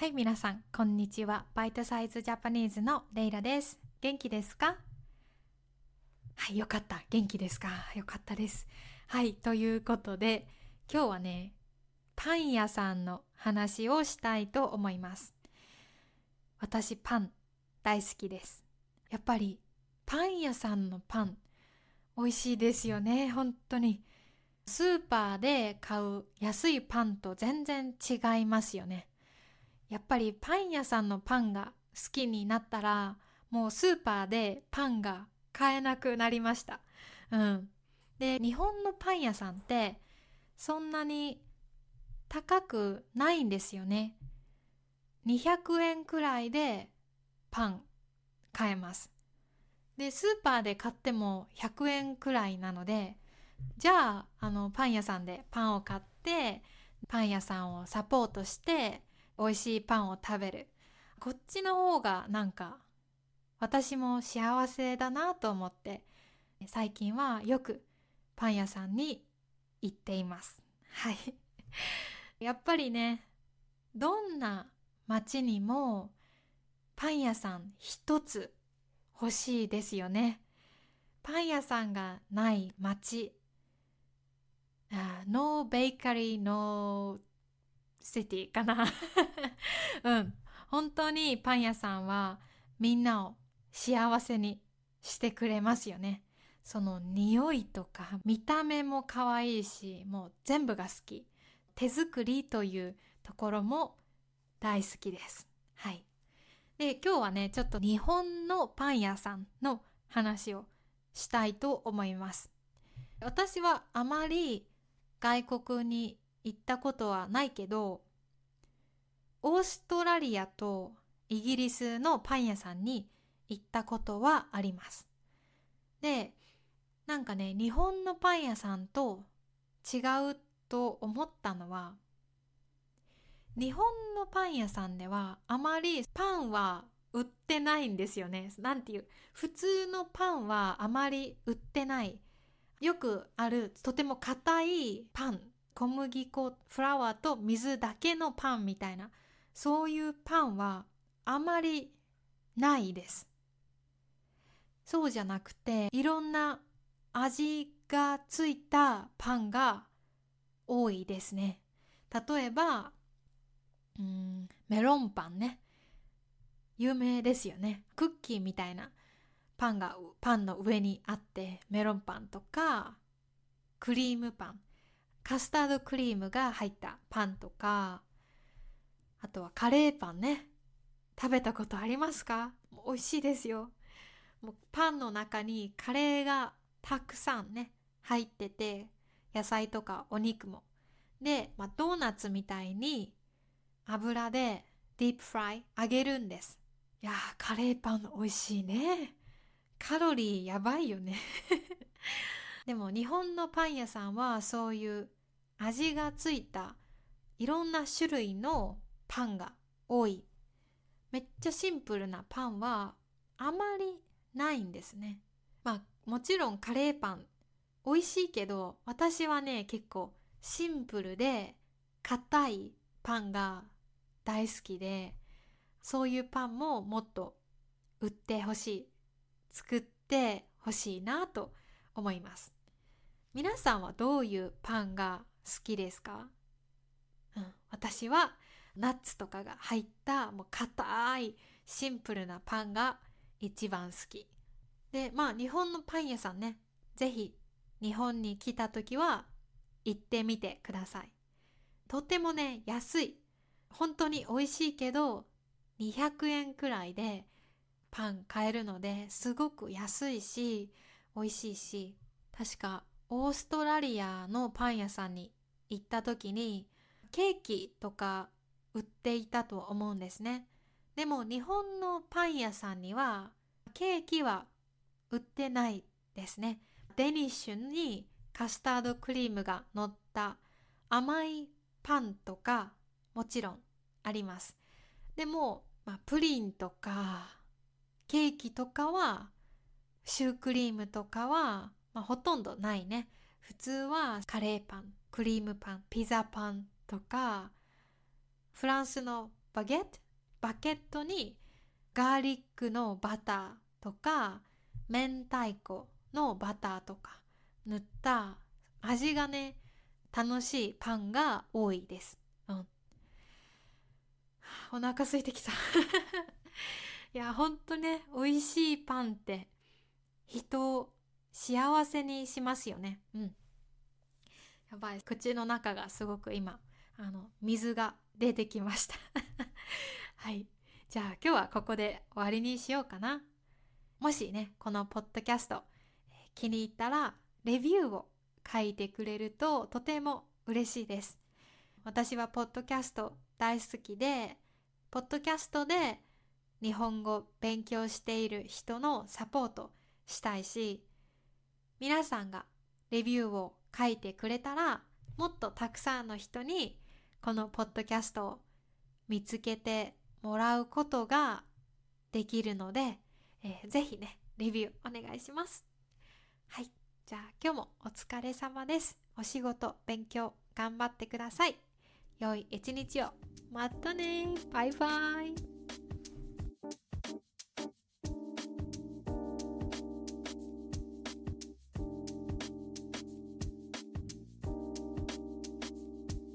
はい、皆さん、こんにちは。バイトサイズジャパニーズのレイラです。元気ですか？はい、よかった。元気ですか？よかったです。はい、ということで、今日はね、パン屋さんの話をしたいと思います。私、パン大好きです。やっぱり、パン屋さんのパン、美味しいですよね、本当に。スーパーで買う安いパンと全然違いますよね。やっぱりパン屋さんのパンが好きになったら、もうスーパーでパンが買えなくなりました。うん。で、日本のパン屋さんって、そんなに高くないんですよね。200円くらいでパン買えます。で、スーパーで買っても100円くらいなので、じゃあ、あの、パン屋さんでパンを買って、パン屋さんをサポートして、美味しいパンを食べる。こっちの方がなんか、私も幸せだなと思って、最近はよくパン屋さんに行っています。はい。やっぱりね、どんな街にもパン屋さん一つ欲しいですよね。パン屋さんがない街。あ no bakery, no city かな。うん。本当にパン屋さんはみんなを幸せにしてくれますよね。その匂いとか見た目も可愛いし、もう全部が好き。手作りというところも大好きです。はい。で、今日はね、ちょっと日本のパン屋さんの話をしたいと思います。私はあまり外国に行ったことはないけど、オーストラリアとイギリスのパン屋さんに行ったことはあります。で、なんかね、日本のパン屋さんと違うと思ったのは、日本のパン屋さんではあまりパンは売ってないんですよね。なんていう、普通のパンはあまり売ってない。よくあるとても硬いパン、小麦粉、フラワーと水だけのパンみたいな、そういうパンはあまりないです。そうじゃなくて、いろんな味がついたパンが多いですね。例えば、うん、メロンパンね。有名ですよね。クッキーみたいなパンがパンの上にあって、メロンパンとか、クリームパン、カスタードクリームが入ったパンとか、あとはカレーパンね。食べたことありますか？美味しいですよ。もうパンの中にカレーがたくさんね、入ってて、野菜とかお肉も。で、まあ、ドーナツみたいに油でディープフライ揚げるんです。いやー、カレーパン美味しいね。カロリーやばいよね。でも日本のパン屋さんはそういう味がついたいろんな種類のパンが多い。めっちゃシンプルなパンはあまりないんですね。まあもちろんカレーパン美味しいけど私はね結構シンプルで硬いパンが大好きでそういうパンももっと売ってほしい作ってほしいなと思います皆さんはどういうパンがきですか、うん、私はナッツとかが入ったもう硬いシンプルなパンが一番好き。でまあ日本のパン屋さんね。ぜひ日本に来た時は行ってみてください。とてもね安い。本当に美味しいけど200円くらいでパン買えるのですごく安いし美味しいし確かオーストラリアのパン屋さんに行った時にケーキとか売っていたと思うんですね。でも日本のパン屋さんにはケーキは売ってないですね。デニッシュにカスタードクリームが乗った甘いパンとかもちろんあります。でも、まあ、プリンとかケーキとかはシュークリームとかは、まあ、ほとんどないね。普通はカレーパンクリームパンピザパンとかフランスのバゲット？バケットにガーリックのバターとか明太子のバターとか塗った味がね楽しいパンが多いです。うん、お腹空いてきた。いやほんとね美味しいパンって人を幸せにしますよね。うん。やばい。口の中がすごく今あの水が出てきました。はい。じゃあ今日はここで終わりにしようかな。もしねこのポッドキャスト気に入ったらレビューを書いてくれるととても嬉しいです。私はポッドキャスト大好きでポッドキャストで日本語勉強している人のサポートしたいし皆さんがレビューを書いてくれたらもっとたくさんの人にこのポッドキャストを見つけてもらうことができるので、えー、ぜひねレビューお願いします。はい。じゃあ今日もお疲れ様です。お仕事勉強頑張ってください。良い一日を。またねバイバイ。